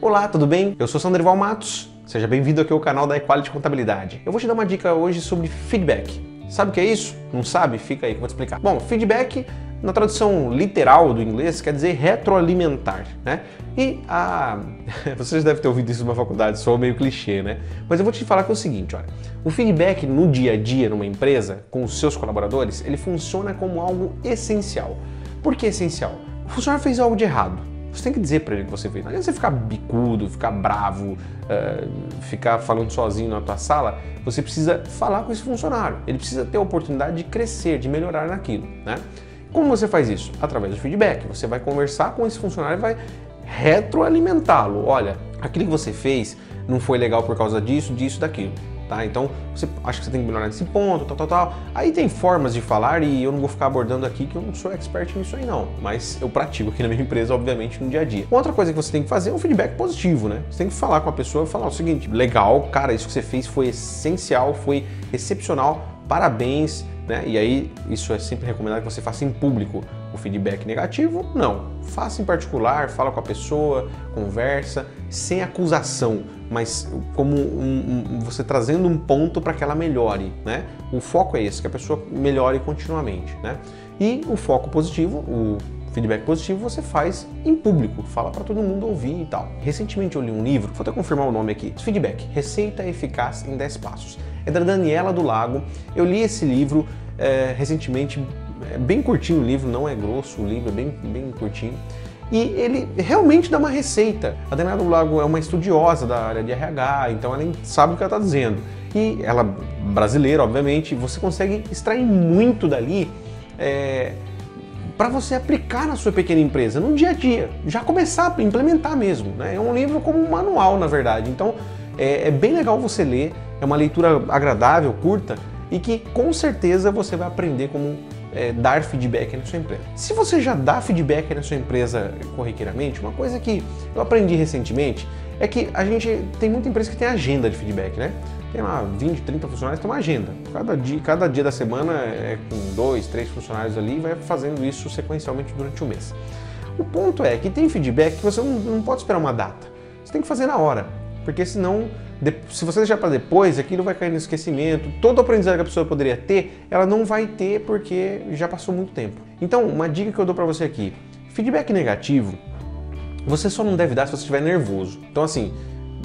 Olá, tudo bem? Eu sou Sandro Matos. Seja bem-vindo aqui ao canal da Equality Contabilidade. Eu vou te dar uma dica hoje sobre feedback. Sabe o que é isso? Não sabe? Fica aí que eu vou te explicar. Bom, feedback na tradução literal do inglês quer dizer retroalimentar, né? E a vocês devem ter ouvido isso numa faculdade, sou meio clichê, né? Mas eu vou te falar que é o seguinte, olha, o feedback no dia a dia numa empresa com os seus colaboradores, ele funciona como algo essencial. Por que essencial? O funcionário fez algo de errado. Você tem que dizer para ele que você fez. Não adianta você ficar bicudo, ficar bravo, uh, ficar falando sozinho na tua sala. Você precisa falar com esse funcionário. Ele precisa ter a oportunidade de crescer, de melhorar naquilo, né? Como você faz isso? Através do feedback. Você vai conversar com esse funcionário e vai retroalimentá-lo. Olha, aquilo que você fez não foi legal por causa disso, disso, daquilo. Tá? Então, você acha que você tem que melhorar nesse ponto, tal, tal, tal. Aí tem formas de falar e eu não vou ficar abordando aqui que eu não sou expert nisso aí não, mas eu pratico aqui na minha empresa, obviamente, no dia a dia. Outra coisa que você tem que fazer é um feedback positivo, né? Você tem que falar com a pessoa e falar o seguinte: legal, cara, isso que você fez foi essencial, foi excepcional, parabéns, né? E aí, isso é sempre recomendado que você faça em público. O feedback negativo, não. Faça em particular, fala com a pessoa, conversa, sem acusação, mas como um, um, você trazendo um ponto para que ela melhore, né? O foco é esse, que a pessoa melhore continuamente, né? E o foco positivo, o feedback positivo você faz em público, fala para todo mundo ouvir e tal. Recentemente eu li um livro, vou até confirmar o nome aqui, Feedback, Receita Eficaz em 10 Passos. É da Daniela do Lago. Eu li esse livro é, recentemente, é bem curtinho o livro, não é grosso o livro, é bem, bem curtinho. E ele realmente dá uma receita. A Daniela do Lago é uma estudiosa da área de RH, então ela sabe o que ela está dizendo. E ela, brasileira, obviamente, você consegue extrair muito dali é, para você aplicar na sua pequena empresa, no dia a dia, já começar a implementar mesmo. Né? É um livro como um manual, na verdade. Então é, é bem legal você ler, é uma leitura agradável, curta, e que com certeza você vai aprender como é, dar feedback na sua empresa. Se você já dá feedback na sua empresa corriqueiramente, uma coisa que eu aprendi recentemente é que a gente tem muita empresa que tem agenda de feedback, né? Tem lá 20, 30 funcionários, tem uma agenda. Cada dia, cada dia da semana é com dois, três funcionários ali e vai fazendo isso sequencialmente durante o mês. O ponto é que tem feedback que você não, não pode esperar uma data. Você tem que fazer na hora, porque senão se você deixar para depois, aquilo vai cair no esquecimento. Todo o aprendizado que a pessoa poderia ter, ela não vai ter porque já passou muito tempo. Então, uma dica que eu dou para você aqui: feedback negativo, você só não deve dar se você estiver nervoso. Então, assim,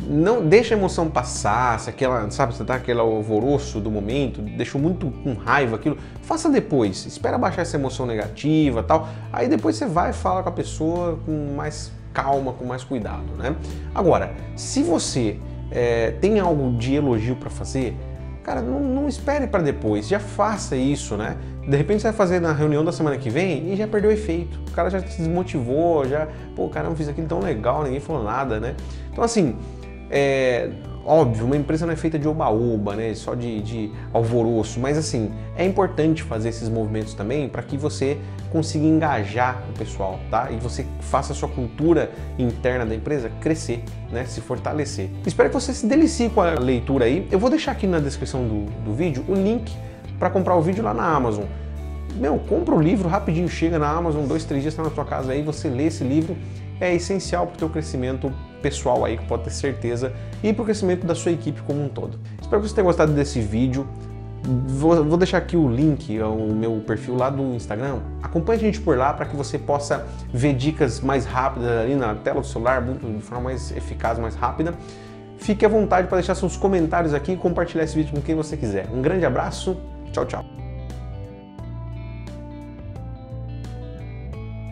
não deixa a emoção passar, se aquela, sabe, você tá aquele alvoroço do momento, deixou muito com raiva aquilo, faça depois. Espera baixar essa emoção negativa, tal. Aí depois você vai falar com a pessoa com mais calma, com mais cuidado, né? Agora, se você é, tem algo de elogio para fazer, cara, não, não espere para depois, já faça isso, né? De repente você vai fazer na reunião da semana que vem e já perdeu efeito. O cara já se desmotivou, já, pô, cara, não fiz aquilo tão legal, ninguém falou nada, né? Então, assim, é, óbvio, uma empresa não é feita de oba-oba, né? Só de, de alvoroço, mas assim, é importante fazer esses movimentos também para que você consiga engajar o pessoal, tá? E você faça a sua cultura interna da empresa crescer, né? Se fortalecer. Espero que você se delicie com a leitura aí. Eu vou deixar aqui na descrição do, do vídeo o link para comprar o vídeo lá na Amazon. Meu, compra o livro rapidinho, chega na Amazon, dois, três dias está na tua casa aí, você lê esse livro, é essencial para o teu crescimento pessoal aí, que pode ter certeza, e para o crescimento da sua equipe como um todo. Espero que você tenha gostado desse vídeo. Vou, vou, deixar aqui o link ao meu perfil lá do Instagram. Acompanhe a gente por lá para que você possa ver dicas mais rápidas ali na tela do celular, muito, de forma mais eficaz, mais rápida. Fique à vontade para deixar seus comentários aqui e compartilhar esse vídeo com quem você quiser. Um grande abraço, tchau, tchau.